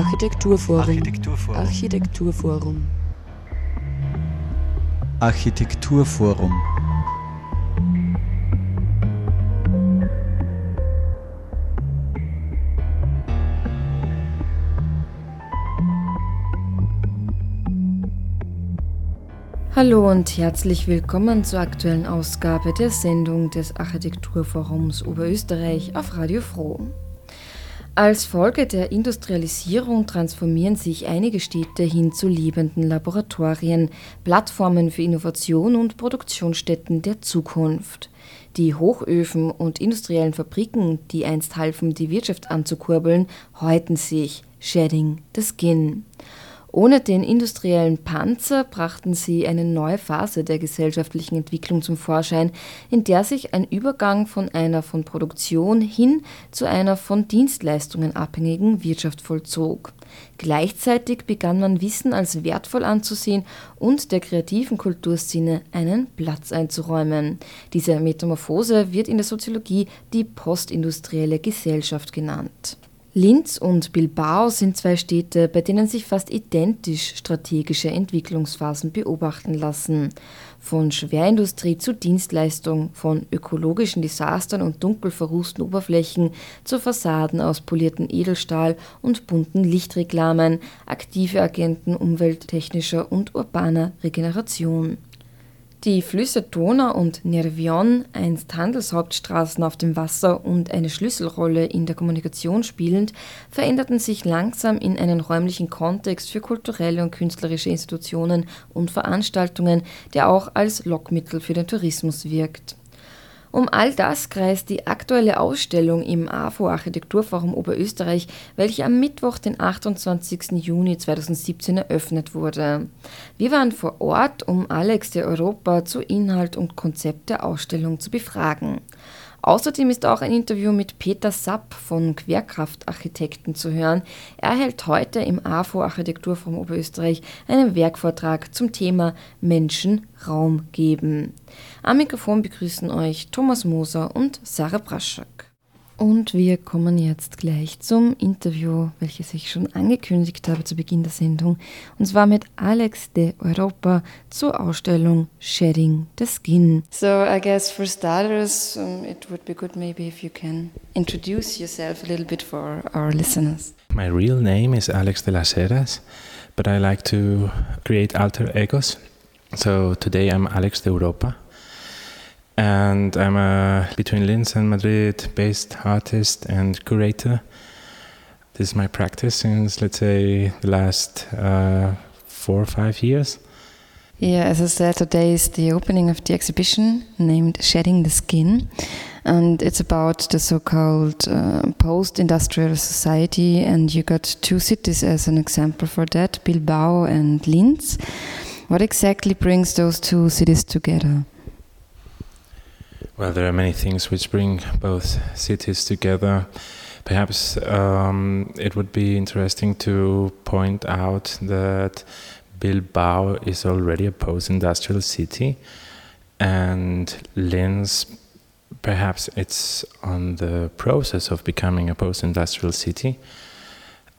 Architekturforum. Architekturforum. Architekturforum. Architekturforum. Hallo und herzlich willkommen zur aktuellen Ausgabe der Sendung des Architekturforums Oberösterreich auf Radio Froh. Als Folge der Industrialisierung transformieren sich einige Städte hin zu lebenden Laboratorien, Plattformen für Innovation und Produktionsstätten der Zukunft. Die Hochöfen und industriellen Fabriken, die einst halfen, die Wirtschaft anzukurbeln, häuten sich, shedding the skin. Ohne den industriellen Panzer brachten sie eine neue Phase der gesellschaftlichen Entwicklung zum Vorschein, in der sich ein Übergang von einer von Produktion hin zu einer von Dienstleistungen abhängigen Wirtschaft vollzog. Gleichzeitig begann man Wissen als wertvoll anzusehen und der kreativen Kulturszene einen Platz einzuräumen. Diese Metamorphose wird in der Soziologie die postindustrielle Gesellschaft genannt. Linz und Bilbao sind zwei Städte, bei denen sich fast identisch strategische Entwicklungsphasen beobachten lassen. Von Schwerindustrie zu Dienstleistung, von ökologischen Desastern und dunkel verrußten Oberflächen zu Fassaden aus poliertem Edelstahl und bunten Lichtreklamen, aktive Agenten umwelttechnischer und urbaner Regeneration. Die Flüsse Donau und Nervion, einst Handelshauptstraßen auf dem Wasser und eine Schlüsselrolle in der Kommunikation spielend, veränderten sich langsam in einen räumlichen Kontext für kulturelle und künstlerische Institutionen und Veranstaltungen, der auch als Lockmittel für den Tourismus wirkt. Um all das kreist die aktuelle Ausstellung im AFO Architekturforum Oberösterreich, welche am Mittwoch, den 28. Juni 2017 eröffnet wurde. Wir waren vor Ort, um Alex de Europa zu Inhalt und Konzept der Ausstellung zu befragen. Außerdem ist auch ein Interview mit Peter Sapp von Querkraftarchitekten zu hören. Er hält heute im AFO Architekturforum Oberösterreich einen Werkvortrag zum Thema Menschen Raum geben. Am Mikrofon begrüßen euch Thomas Moser und Sarah Braschak. Und wir kommen jetzt gleich zum Interview, welches ich schon angekündigt habe zu Beginn der Sendung, und zwar mit Alex de Europa zur Ausstellung Shedding the Skin. So I guess for starters, um, it would be good maybe if you can introduce yourself a little bit for our listeners. My real name is Alex de las Heras, but I like to create alter egos. So today I'm Alex de Europa. And I'm a between Linz and Madrid based artist and curator. This is my practice since, let's say, the last uh, four or five years. Yeah, as I said, today is the opening of the exhibition named Shedding the Skin. And it's about the so called uh, post industrial society. And you got two cities as an example for that Bilbao and Linz. What exactly brings those two cities together? Well, there are many things which bring both cities together. Perhaps um, it would be interesting to point out that Bilbao is already a post industrial city, and Linz, perhaps it's on the process of becoming a post industrial city.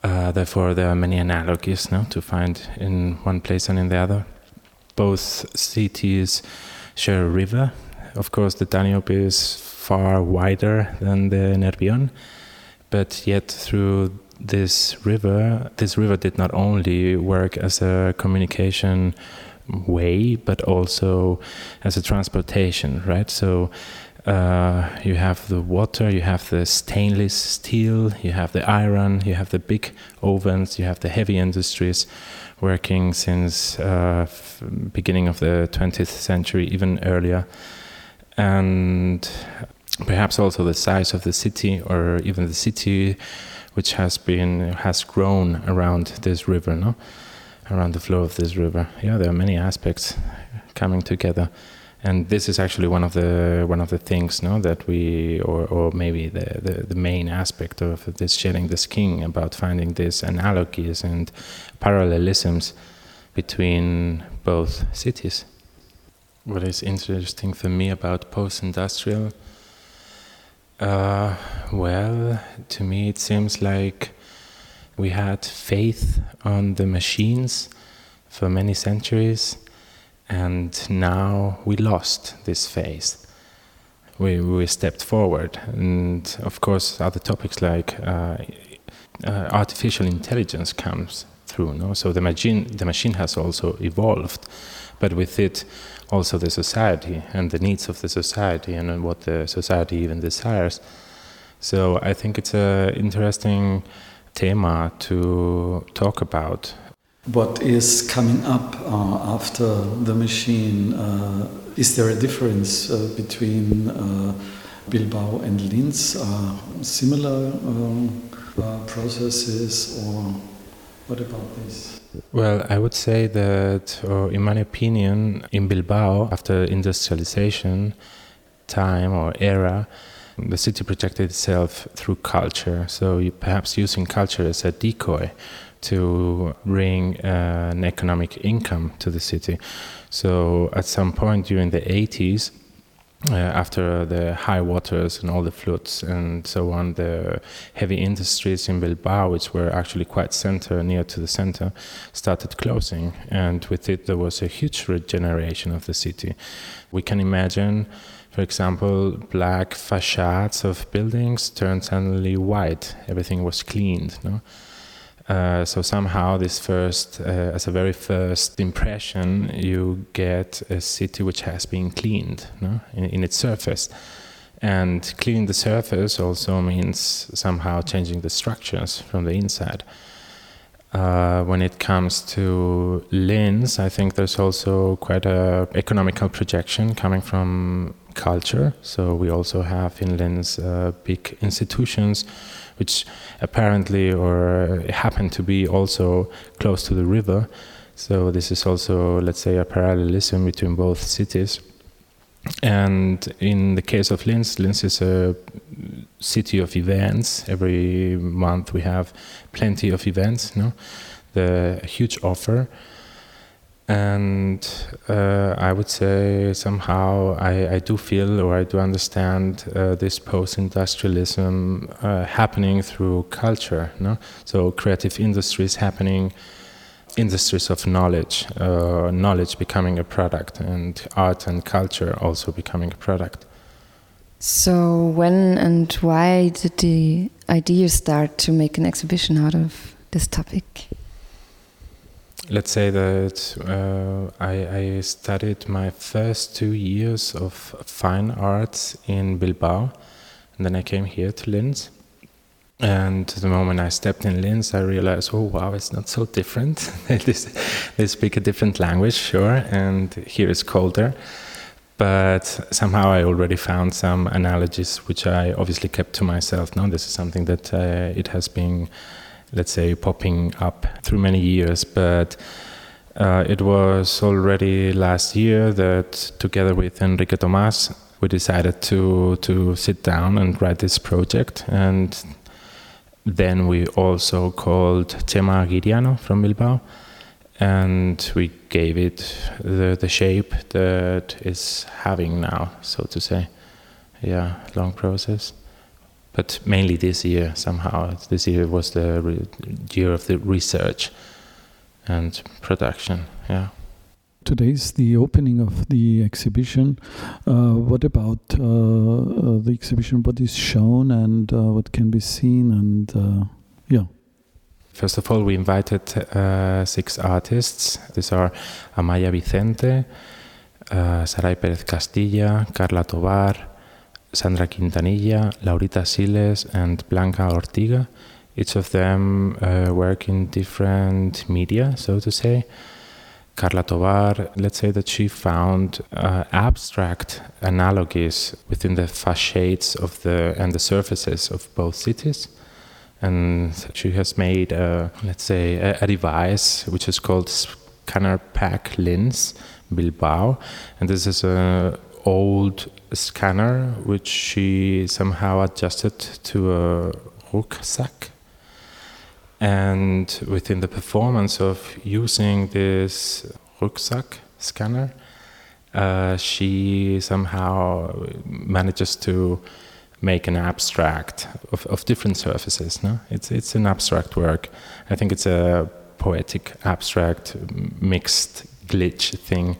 Uh, therefore, there are many analogies now to find in one place and in the other. Both cities share a river of course, the Danube is far wider than the Nervion, but yet through this river, this river did not only work as a communication way, but also as a transportation, right? So uh, you have the water, you have the stainless steel, you have the iron, you have the big ovens, you have the heavy industries working since uh, beginning of the 20th century, even earlier and perhaps also the size of the city or even the city which has been has grown around this river no? Around the flow of this river. Yeah there are many aspects coming together. And this is actually one of the one of the things no that we or or maybe the the, the main aspect of this shedding the skin about finding these analogies and parallelisms between both cities what is interesting for me about post industrial? Uh, well, to me, it seems like We had faith on the machines for many centuries, and now we lost this faith. We, we stepped forward, and of course, other topics like uh, uh, artificial intelligence comes through. No, so the machine the machine has also evolved, but with it also the society and the needs of the society and what the society even desires. So I think it's an interesting tema to talk about. What is coming up uh, after the machine? Uh, is there a difference uh, between uh, Bilbao and Linz? similar um, uh, processes, or what about this? Well, I would say that, or in my opinion, in Bilbao, after industrialization time or era, the city projected itself through culture. So perhaps using culture as a decoy to bring uh, an economic income to the city. So at some point during the 80s, uh, after the high waters and all the floods and so on, the heavy industries in Bilbao, which were actually quite center, near to the center, started closing. And with it, there was a huge regeneration of the city. We can imagine, for example, black facades of buildings turned suddenly white. Everything was cleaned. No? Uh, so somehow this first, uh, as a very first impression, you get a city which has been cleaned no? in, in, its surface. And cleaning the surface also means somehow changing the structures from the inside. Uh, when it comes to Linz, I think there's also quite a economical projection coming from culture. So we also have in Linz uh, big institutions which apparently or uh, happen to be also close to the river. So this is also, let's say, a parallelism between both cities. And in the case of Linz, Linz is a city of events. Every month we have plenty of events. No, the huge offer and uh, I would say somehow I, I, do feel or I do understand uh, this post-industrialism uh, happening through culture. No? So creative industries happening, industries of knowledge, uh, knowledge becoming a product, and art and culture also becoming a product. So when and why did the idea start to make an exhibition out of this topic? Let's say that uh, I, I, studied my first two years of fine arts in Bilbao, and then I came here to Linz. And the moment I stepped in Linz, I realized, oh wow, it's not so different. they speak a different language, sure, and here it's colder. But somehow I already found some analogies which I obviously kept to myself. Now this is something that uh, it has been let's say, popping up through many years. But uh, it was already last year that, together with Enrique Tomas, we decided to to sit down and write this project. And then we also called Chema Aguiriano from Bilbao, and we gave it the the shape that it's having now, so to say. Yeah, long process but mainly this year somehow. This year was the year of the research and production. Yeah. Today is the opening of the exhibition. Uh, what about uh, uh, the exhibition? What is shown and uh, what can be seen? And uh, yeah. First of all, we invited uh, six artists. These are Amaya Vicente, Saray Perez Castilla, Carla Tobar, Sandra Quintanilla, Laurita Siles, and Blanca Ortiga. Each of them uh, work in different media, so to say. Carla Tovar, let's say that she found uh, abstract analogies within the facades of the and the surfaces of both cities, and she has made, a, let's say, a, a device which is called Scanner Pack Lens Bilbao, and this is a old scanner which she somehow adjusted to a rucksack. And within the performance of using this rucksack scanner, uh, she somehow manages to make an abstract of, of different surfaces. No, it's it's an abstract work. I think it's a poetic, abstract, mixed glitch thing,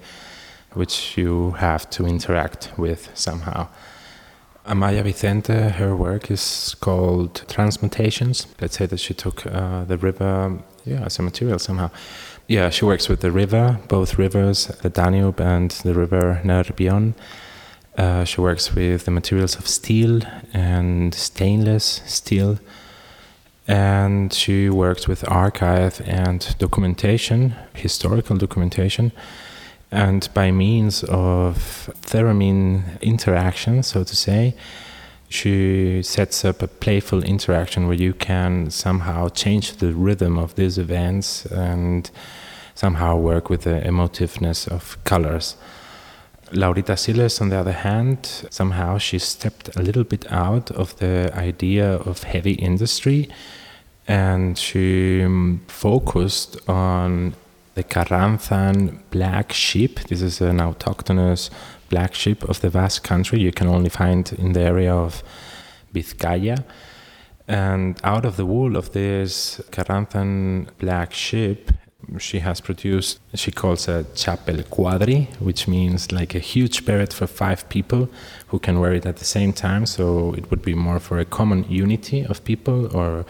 which you have to interact with somehow. Amaya Vicente, her work is called Transmutations. Let's say that she took uh, the river, yeah, as a material somehow. Yeah, she works with the river, both rivers, the Danube and the river Nerbion. Uh, she works with the materials of steel and stainless steel. And she works with archive and documentation, historical documentation. And by means of theremin interaction, so to say, she sets up a playful interaction where you can somehow change the rhythm of these events and somehow work with the emotiveness of colors. Laurita Siles, on the other hand, somehow she stepped a little bit out of the idea of heavy industry and she focused on the Caranthan black sheep. This is an autochthonous black sheep of the vast country you can only find in the area of Vizcaya. And out of the wool of this Caranthan black sheep, she has produced, she calls a chapel quadri, which means like a huge beret for five people who can wear it at the same time. So it would be more for a common unity of people or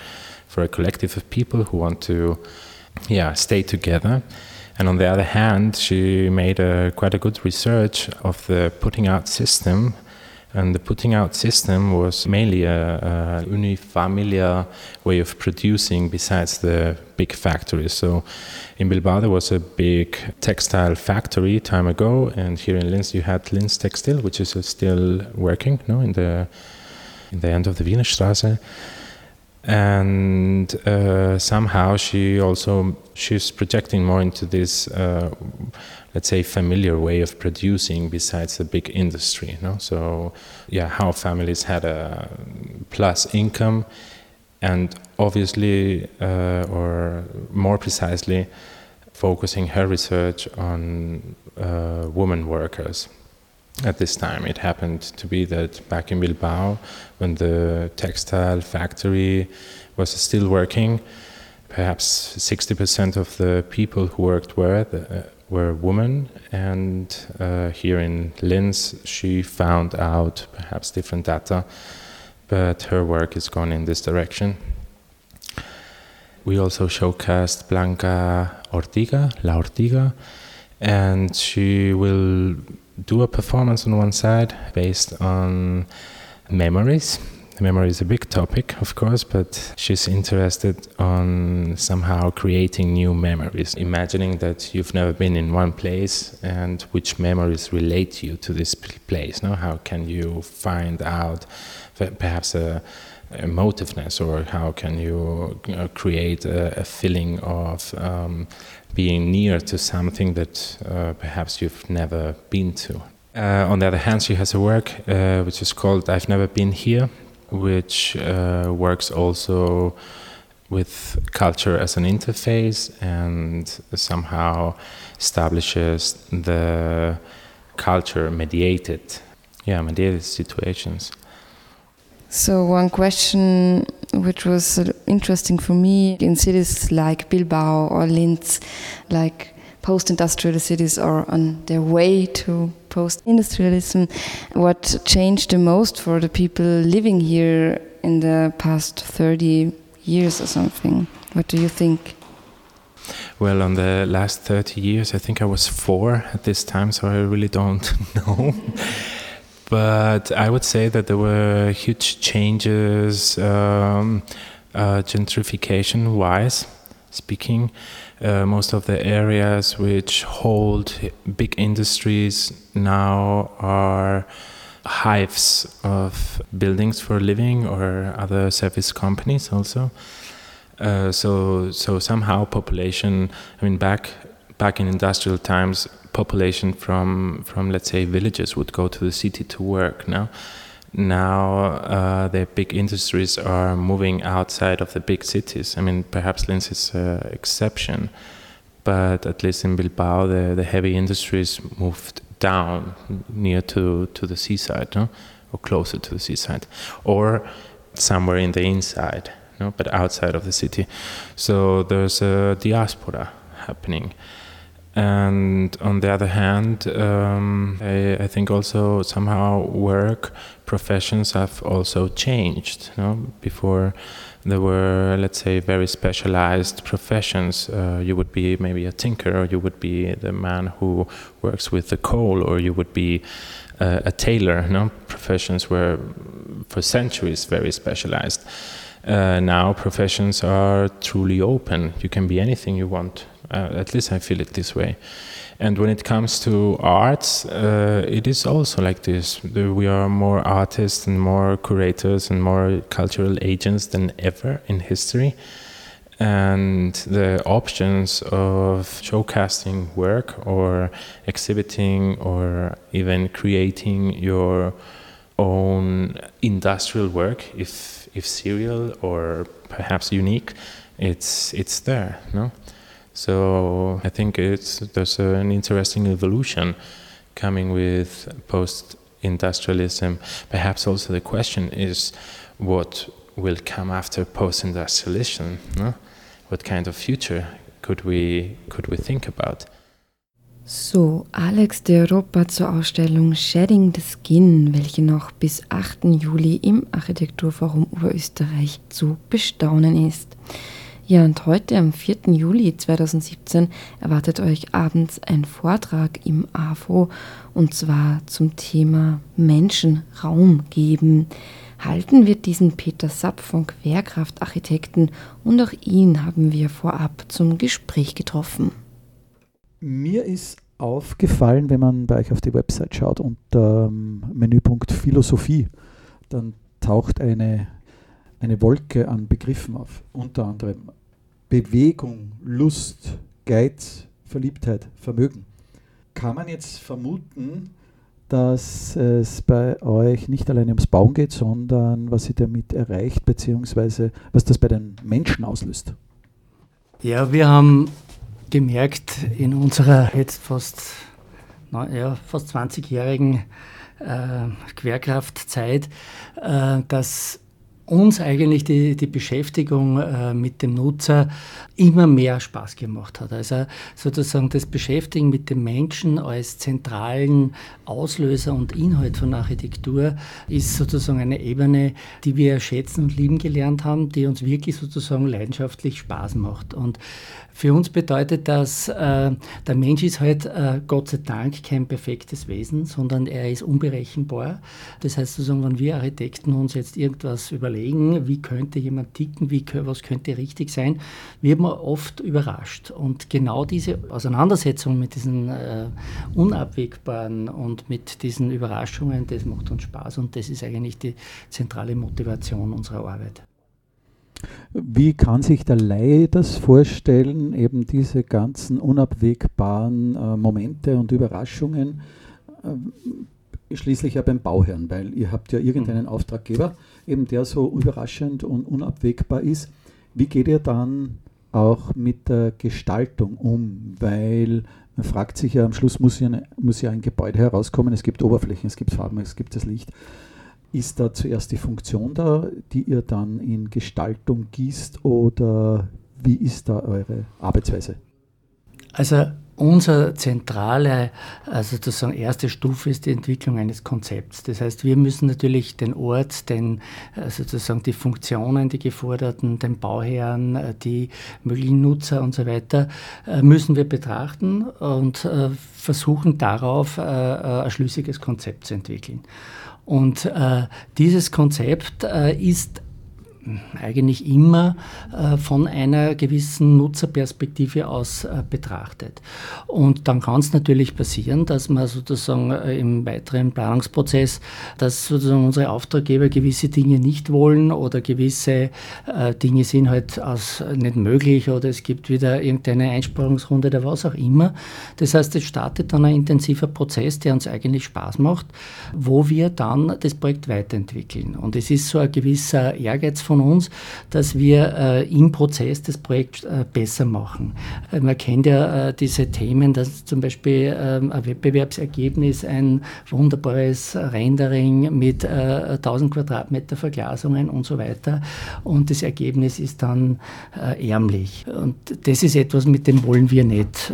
for a collective of people who want to, yeah, stay together. And on the other hand, she made a, quite a good research of the putting out system and the putting out system was mainly a, a unifamiliar way of producing besides the big factories. So in Bilbao there was a big textile factory time ago, and here in Linz you had Linz Textil, which is still working, no, in the in the end of the Wienerstraße. And uh, somehow she also she's projecting more into this. Uh, let's say familiar way of producing besides the big industry no so yeah how families had a plus income and obviously uh, or more precisely focusing her research on uh, women workers at this time it happened to be that back in bilbao when the textile factory was still working perhaps 60% of the people who worked were the, were women, and uh, here in Linz, she found out perhaps different data, but her work is gone in this direction. We also showcased Blanca Ortiga, La Ortiga, and she will do a performance on one side based on memories memory is a big topic, of course, but she's interested on somehow creating new memories, imagining that you've never been in one place and which memories relate you to this place. No, how can you find out perhaps a emotiveness, or how can you, know, create a, a, feeling of um, being near to something that uh, perhaps you've never been to. Uh, on the other hand, she has a work uh, which is called I've Never Been Here, which uh, works also with culture as an interface and somehow establishes the culture mediated, yeah, mediated situations. So one question which was interesting for me in cities like Bilbao or Linz, like post-industrial cities are on their way to post-industrialism. What changed the most for the people living here in the past 30 years or something? What do you think? Well, on the last 30 years, I think I was four at this time, so I really don't know. But I would say that there were huge changes, um, uh, gentrification wise speaking. Uh, most of the areas which hold big industries now are hives of buildings for living or other service companies also. Uh, so so somehow population. I mean back back in industrial times, population from from let's say villages would go to the city to work. Now now uh, the big industries are moving outside of the big cities. I mean, perhaps Linz is an exception, but at least in Bilbao, the, the heavy industries moved down near to, to the seaside, no? or closer to the seaside, or somewhere in the inside, know, but outside of the city. So there's a diaspora happening. And on the other hand, um, I, I, think also somehow work professions have also changed. You know? Before there were, let's say, very specialized professions. Uh, you would be maybe a tinker, or you would be the man who works with the coal, or you would be uh, a tailor. You know? Professions were for centuries very specialized. Uh, now professions are truly open. You can be anything you want at least I feel it this way. And when it comes to arts, uh, it is also like this. We are more artists and more curators and more cultural agents than ever in history. And the options of showcasting work or exhibiting or even creating your own industrial work, if, if serial or perhaps unique, it's, it's there. No? So I think it's there's an interesting evolution coming with post-industrialism. Perhaps also the question is what will come after post-industrialism? No? What kind of future could we could we think about? So, Alex de Europa zur Ausstellung Shedding the Skin, welche noch bis 8. Juli im Architekturforum Oberösterreich zu bestaunen ist. Ja, und heute am 4. Juli 2017 erwartet euch abends ein Vortrag im AFO und zwar zum Thema Menschen Raum geben. Halten wir diesen Peter Sapp von Querkraft Architekten und auch ihn haben wir vorab zum Gespräch getroffen. Mir ist aufgefallen, wenn man bei euch auf die Website schaut unter ähm, Menüpunkt Philosophie, dann taucht eine, eine Wolke an Begriffen auf. Unter anderem Bewegung, Lust, Geiz, Verliebtheit, Vermögen. Kann man jetzt vermuten, dass es bei euch nicht allein ums Bauen geht, sondern was ihr damit erreicht, beziehungsweise was das bei den Menschen auslöst? Ja, wir haben gemerkt in unserer jetzt fast, ja, fast 20-jährigen äh, Querkraftzeit, äh, dass uns eigentlich die, die Beschäftigung äh, mit dem Nutzer immer mehr Spaß gemacht hat. Also sozusagen das Beschäftigen mit dem Menschen als zentralen Auslöser und Inhalt von Architektur ist sozusagen eine Ebene, die wir schätzen und lieben gelernt haben, die uns wirklich sozusagen leidenschaftlich Spaß macht. Und für uns bedeutet das, äh, der Mensch ist halt äh, Gott sei Dank kein perfektes Wesen, sondern er ist unberechenbar. Das heißt sozusagen, wenn wir Architekten uns jetzt irgendwas überlegen, wie könnte jemand ticken, wie, was könnte richtig sein, wird man oft überrascht. Und genau diese Auseinandersetzung mit diesen äh, Unabwegbaren und mit diesen Überraschungen, das macht uns Spaß und das ist eigentlich die zentrale Motivation unserer Arbeit. Wie kann sich der Laie das vorstellen, eben diese ganzen unabwegbaren äh, Momente und Überraschungen, äh, schließlich ja beim Bauherrn, weil ihr habt ja irgendeinen mhm. Auftraggeber, eben der so überraschend und unabwegbar ist. Wie geht ihr dann auch mit der Gestaltung um? Weil man fragt sich ja, am Schluss muss ja, eine, muss ja ein Gebäude herauskommen, es gibt Oberflächen, es gibt Farben, es gibt das Licht. Ist da zuerst die Funktion da, die ihr dann in Gestaltung gießt oder wie ist da eure Arbeitsweise? Also Unsere zentrale, also sozusagen erste Stufe ist die Entwicklung eines Konzepts. Das heißt, wir müssen natürlich den Ort, den, äh, sozusagen die Funktionen, die geforderten, den Bauherren, äh, die möglichen Nutzer und so weiter, äh, müssen wir betrachten und versuchen darauf ein schlüssiges Konzept zu entwickeln. Und dieses Konzept ist eigentlich immer äh, von einer gewissen Nutzerperspektive aus äh, betrachtet. Und dann kann es natürlich passieren, dass man sozusagen äh, im weiteren Planungsprozess, dass sozusagen unsere Auftraggeber gewisse Dinge nicht wollen oder gewisse Dinge sind halt als nicht möglich oder es gibt wieder irgendeine Einsparungsrunde oder was auch immer. Das heißt, es startet dann ein intensiver Prozess, der uns eigentlich Spaß macht, wo wir dann das Projekt weiterentwickeln. Und es ist so ein gewisser Ehrgeiz von von uns, dass wir äh, im Prozess das Projekt äh, besser machen. Äh, man kennt ja äh, diese Themen, dass zum Beispiel ähm, ein Wettbewerbsergebnis, ein wunderbares Rendering mit 1000 äh, Quadratmeter Verglasungen und so weiter und das Ergebnis ist dann äh, ärmlich. Und das ist etwas, mit dem wollen wir nicht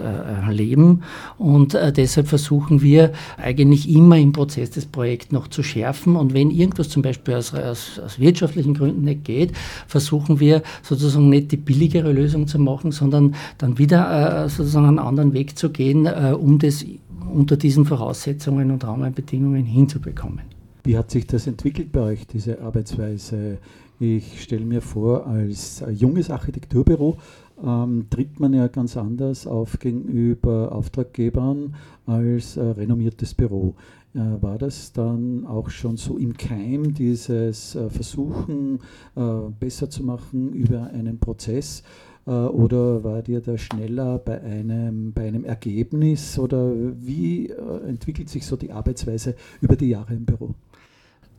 leben und deshalb versuchen wir eigentlich immer im Prozess das Projekt noch zu schärfen und wenn irgendwas zum Beispiel aus, aus, aus wirtschaftlichen Gründen nicht geht, versuchen wir sozusagen nicht die billigere Lösung zu machen, sondern dann wieder äh, sozusagen einen anderen Weg zu gehen, äh, um das unter diesen Voraussetzungen und Rahmenbedingungen hinzubekommen. Wie hat sich das entwickelt bei euch, diese Arbeitsweise? Ich stelle mir vor, als junges Architekturbüro ähm, tritt man ja ganz anders auf gegenüber Auftraggebern als äh, renommiertes Büro. Äh, war das dann auch schon so im Keim, dieses äh, Versuchen äh, besser zu machen über einen Prozess? Oder war dir da schneller bei einem, bei einem Ergebnis? Oder wie entwickelt sich so die Arbeitsweise über die Jahre im Büro?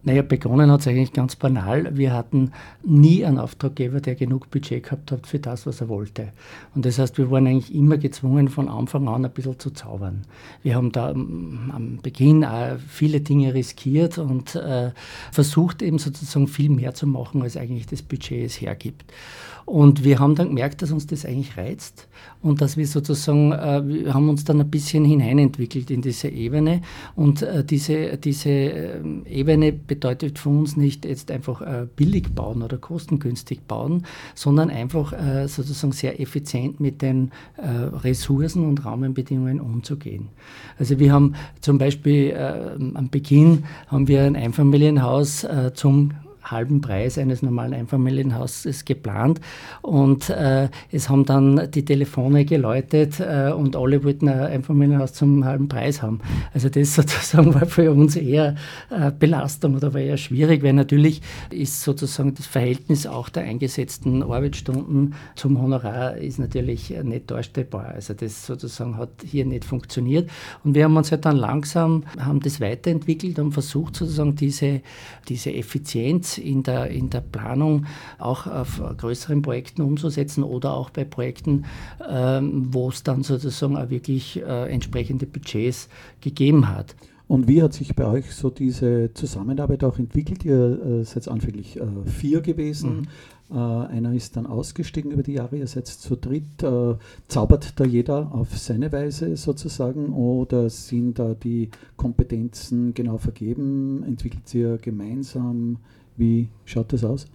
Naja, begonnen hat es eigentlich ganz banal. Wir hatten nie einen Auftraggeber, der genug Budget gehabt hat für das, was er wollte. Und das heißt, wir waren eigentlich immer gezwungen, von Anfang an ein bisschen zu zaubern. Wir haben da am Beginn auch viele Dinge riskiert und äh, versucht eben sozusagen viel mehr zu machen, als eigentlich das Budget es hergibt. Und wir haben dann gemerkt, dass uns das eigentlich reizt und dass wir sozusagen, äh, wir haben uns dann ein bisschen hineinentwickelt in diese Ebene. Und äh, diese, diese äh, Ebene bedeutet für uns nicht jetzt einfach äh, billig bauen oder kostengünstig bauen, sondern einfach äh, sozusagen sehr effizient mit den äh, Ressourcen und Rahmenbedingungen umzugehen. Also wir haben zum Beispiel am Beginn haben wir ein Einfamilienhaus zum halben Preis eines normalen Einfamilienhauses geplant. Und äh, es haben dann die Telefone geläutet äh, und alle wollten ein Einfamilienhaus zum halben Preis haben. Also das sozusagen war für uns eher äh, Belastung oder war eher schwierig, weil natürlich ist sozusagen das Verhältnis auch der eingesetzten Arbeitsstunden zum Honorar ist natürlich nicht darstellbar. Also das sozusagen hat hier nicht funktioniert. Und wir haben uns halt dann langsam, haben das weiterentwickelt und versucht sozusagen diese, diese Effizienz in der, in der Planung auch auf größeren Projekten umzusetzen oder auch bei Projekten, ähm, wo es dann sozusagen auch wirklich äh, entsprechende Budgets gegeben hat. Und wie hat sich bei euch so diese Zusammenarbeit auch entwickelt? Ihr äh, seid anfänglich äh, vier gewesen. Mhm. Äh, einer ist dann ausgestiegen über die Jahre, ihr seid zu dritt. Äh, zaubert da jeder auf seine Weise sozusagen oder sind da die Kompetenzen genau vergeben? Entwickelt ihr gemeinsam? Wie schaut das aus?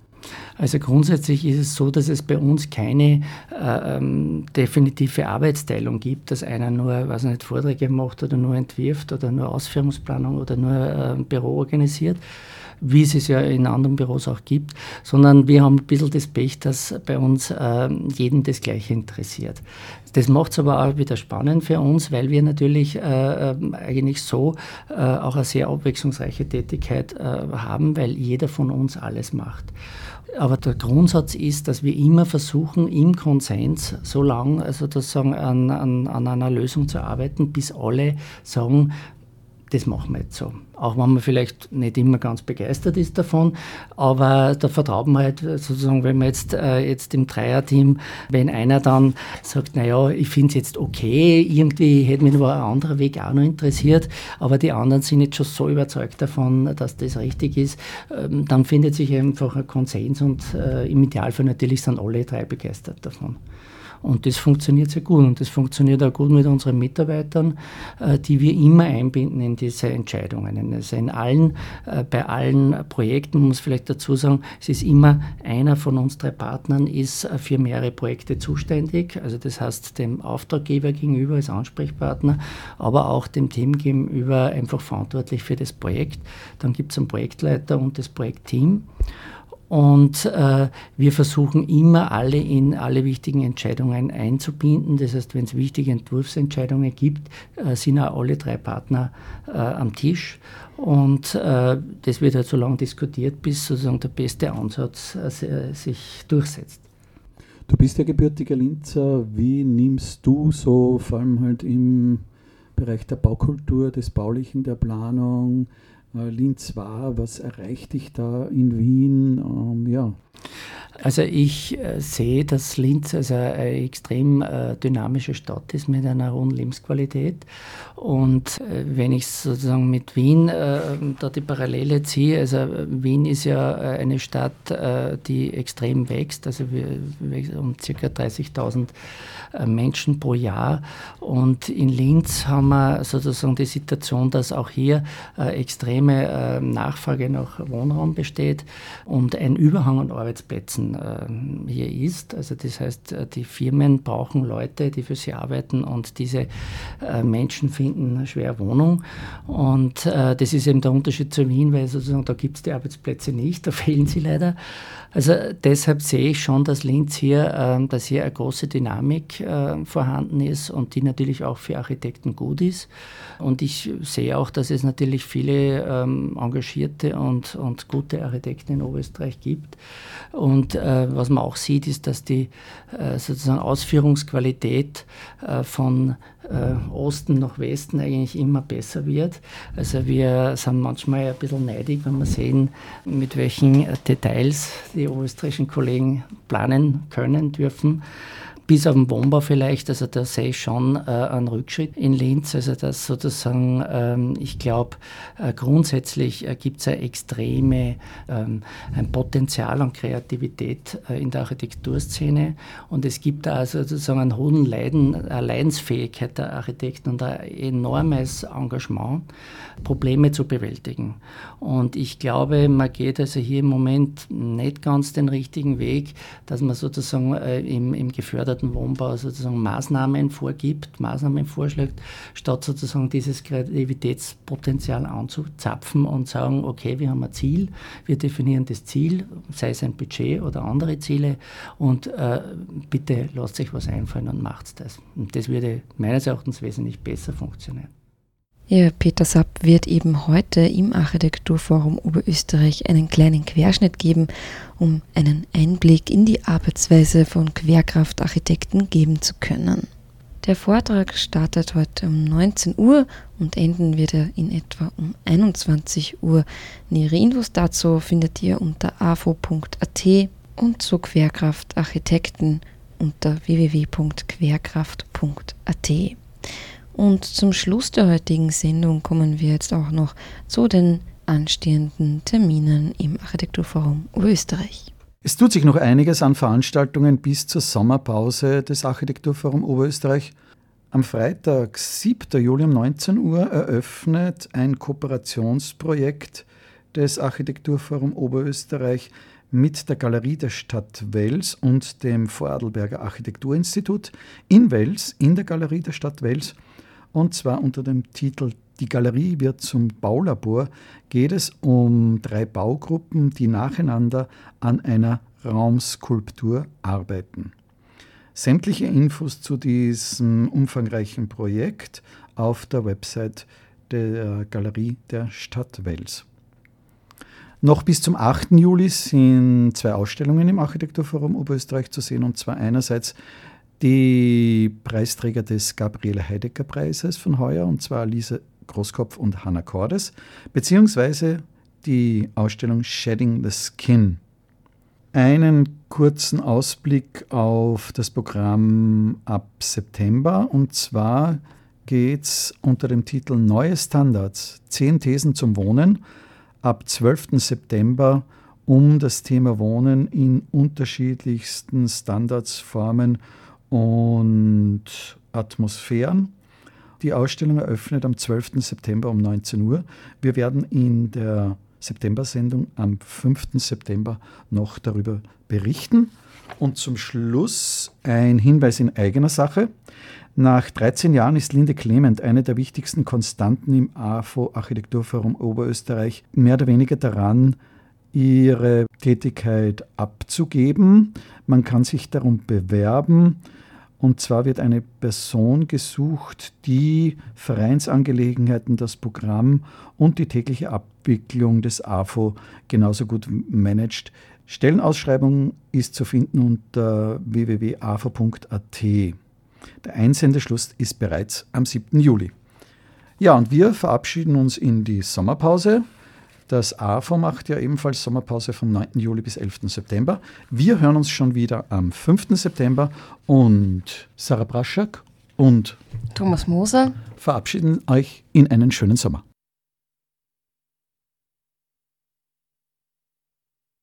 Also grundsätzlich ist es so, dass es bei uns keine äh, ähm, definitive Arbeitsteilung gibt, dass einer nur, was nicht, Vorträge macht oder nur entwirft oder nur Ausführungsplanung oder nur äh, ein Büro organisiert, wie es es ja in anderen Büros auch gibt, sondern wir haben ein bisschen das Pech, dass bei uns äh, jeden das Gleiche interessiert. Das macht es aber auch wieder spannend für uns, weil wir natürlich äh, ähm, eigentlich so äh, auch eine sehr abwechslungsreiche Tätigkeit äh, haben, weil jeder von uns alles macht. Aber der Grundsatz ist, dass wir immer versuchen, im Konsens so lange also sozusagen an, an, an einer Lösung zu arbeiten, bis alle sagen, das machen wir jetzt so. Auch wenn man vielleicht nicht immer ganz begeistert ist davon, aber da vertraut man halt sozusagen, wenn man jetzt, äh, jetzt im Dreierteam, wenn einer dann sagt, naja, ich finde es jetzt okay, irgendwie hätte mich nur ein anderer Weg auch noch interessiert, aber die anderen sind jetzt schon so überzeugt davon, dass das richtig ist, ähm, dann findet sich einfach ein Konsens und äh, im Idealfall natürlich sind alle drei begeistert davon. Und das funktioniert sehr gut. Und das funktioniert auch gut mit unseren Mitarbeitern, äh, die wir immer einbinden in diese Entscheidungen. Also in allen, äh, bei allen Projekten muss vielleicht dazu sagen, es ist immer einer von uns drei Partnern ist äh, für mehrere Projekte zuständig. Also das heißt dem Auftraggeber gegenüber als Ansprechpartner, aber auch dem Team gegenüber einfach verantwortlich für das Projekt. Dann gibt es einen Projektleiter und das Projektteam. Und äh, wir versuchen immer alle in alle wichtigen Entscheidungen einzubinden. Das heißt, wenn es wichtige Entwurfsentscheidungen gibt, äh, sind auch alle drei Partner äh, am Tisch. Und äh, das wird halt so lange diskutiert, bis sozusagen der beste Ansatz äh, sich durchsetzt. Du bist ja gebürtiger Linzer. Wie nimmst du so, vor allem halt im Bereich der Baukultur, des Baulichen, der Planung, Linz war, was erreicht dich da in Wien? Ähm, ja. Also ich äh, sehe, dass Linz also eine extrem äh, dynamische Stadt ist mit einer hohen Lebensqualität. Und äh, wenn ich sozusagen mit Wien äh, da die Parallele ziehe, also Wien ist ja äh, eine Stadt, äh, die extrem wächst, also wir, um ca. 30.000 Menschen pro Jahr. Und in Linz haben wir sozusagen die Situation, dass auch hier extreme Nachfrage nach Wohnraum besteht und ein Überhang an Arbeitsplätzen äh, hier ist. Also das heißt, äh, die Firmen brauchen Leute, die für sie arbeiten und diese äh, Menschen finden schwer Wohnung. Und das ist eben der Unterschied zu Wien, weil sozusagen da gibt es die Arbeitsplätze nicht, da fehlen sie leider. Also deshalb sehe ich schon, dass Linz hier, äh, dass hier eine große Dynamik vorhanden ist und die natürlich auch für Architekten gut ist. Und ich sehe auch, dass es natürlich viele ähm, engagierte und, und gute Architekten in Oberösterreich gibt. Und äh, was man auch sieht, ist, dass die äh, sozusagen Ausführungsqualität äh, von äh, Osten nach Westen eigentlich immer besser wird. Also wir sind manchmal ein bisschen neidig, wenn wir sehen, mit welchen Details die österreichischen Kollegen planen können, dürfen bis auf den Wohnbau vielleicht, also da sehe ich schon äh, einen Rückschritt in Linz. Also das sozusagen, ähm, ich glaube, äh, grundsätzlich äh, gibt es eine extreme, ähm, ein Potenzial an Kreativität äh, in der Architekturszene und es gibt da sozusagen einen hohen Leiden, eine Leidensfähigkeit der Architekten und ein enormes Engagement, Probleme zu bewältigen. Und ich glaube, man geht also hier im Moment nicht ganz den richtigen Weg, dass man sozusagen äh, im, im geförderten geförderten Wohnbau sozusagen Maßnahmen vorgibt, Maßnahmen vorschlägt, statt sozusagen dieses Kreativitätspotenzial anzuzapfen und sagen, okay, wir haben ein Ziel, wir definieren das Ziel, sei es ein Budget oder andere Ziele und äh, bitte lasst sich was einfallen und macht das. Und das würde meines Erachtens wesentlich besser funktionieren. Ja, Peter Sapp wird eben heute im Architekturforum Oberösterreich einen kleinen Querschnitt geben, um einen Einblick in die Arbeitsweise von Querkraftarchitekten geben zu können. Der Vortrag startet heute um 19 Uhr und enden wird er in etwa um 21 Uhr. Nähere Infos dazu findet ihr unter avo.at und zu Querkraftarchitekten unter www.querkraft.at. Und zum Schluss der heutigen Sendung kommen wir jetzt auch noch zu den anstehenden Terminen im Architekturforum Oberösterreich. Es tut sich noch einiges an Veranstaltungen bis zur Sommerpause des Architekturforum Oberösterreich. Am Freitag, 7. Juli um 19 Uhr, eröffnet ein Kooperationsprojekt des Architekturforum Oberösterreich mit der Galerie der Stadt Wels und dem Vorarlberger Architekturinstitut in Wels, in der Galerie der Stadt Wels und zwar unter dem Titel Die Galerie wird zum Baulabor geht es um drei Baugruppen, die nacheinander an einer Raumskulptur arbeiten. Sämtliche Infos zu diesem umfangreichen Projekt auf der Website der Galerie der Stadt Wels. Noch bis zum 8. Juli sind zwei Ausstellungen im Architekturforum Oberösterreich zu sehen, und zwar einerseits die Preisträger des Gabriele Heidegger Preises von heuer, und zwar Lisa Großkopf und Hannah Cordes, beziehungsweise die Ausstellung Shedding the Skin. Einen kurzen Ausblick auf das Programm ab September, und zwar geht es unter dem Titel Neue Standards, zehn Thesen zum Wohnen ab 12. September um das Thema Wohnen in unterschiedlichsten Standards, Formen und Atmosphären. Die Ausstellung eröffnet am 12. September um 19 Uhr. Wir werden in der September-Sendung am 5. September noch darüber berichten. Und zum Schluss ein Hinweis in eigener Sache. Nach 13 Jahren ist Linde Clement eine der wichtigsten Konstanten im AFO Architekturforum Oberösterreich mehr oder weniger daran, ihre Tätigkeit abzugeben. Man kann sich darum bewerben. Und zwar wird eine Person gesucht, die Vereinsangelegenheiten, das Programm und die tägliche Abwicklung des AFO genauso gut managt. Stellenausschreibung ist zu finden unter www.afo.at. Der Einsendeschluss ist bereits am 7. Juli. Ja, und wir verabschieden uns in die Sommerpause. Das AFO macht ja ebenfalls Sommerpause vom 9. Juli bis 11. September. Wir hören uns schon wieder am 5. September und Sarah Braschak und Thomas Moser verabschieden euch in einen schönen Sommer.